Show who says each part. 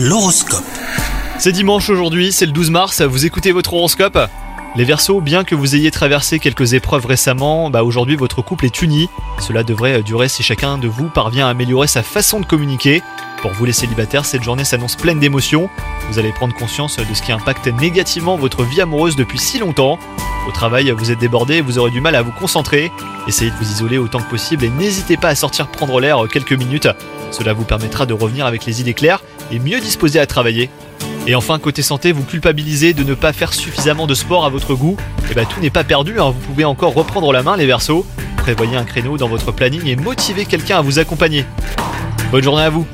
Speaker 1: L'horoscope.
Speaker 2: C'est dimanche aujourd'hui, c'est le 12 mars, vous écoutez votre horoscope? Les Verseaux, bien que vous ayez traversé quelques épreuves récemment, bah aujourd'hui votre couple est uni. Cela devrait durer si chacun de vous parvient à améliorer sa façon de communiquer. Pour vous les célibataires, cette journée s'annonce pleine d'émotions. Vous allez prendre conscience de ce qui impacte négativement votre vie amoureuse depuis si longtemps. Au travail, vous êtes débordé et vous aurez du mal à vous concentrer. Essayez de vous isoler autant que possible et n'hésitez pas à sortir prendre l'air quelques minutes. Cela vous permettra de revenir avec les idées claires et mieux disposé à travailler. Et enfin, côté santé, vous culpabilisez de ne pas faire suffisamment de sport à votre goût. Et bah tout n'est pas perdu, hein. vous pouvez encore reprendre la main les versos. Prévoyez un créneau dans votre planning et motivez quelqu'un à vous accompagner. Bonne journée à vous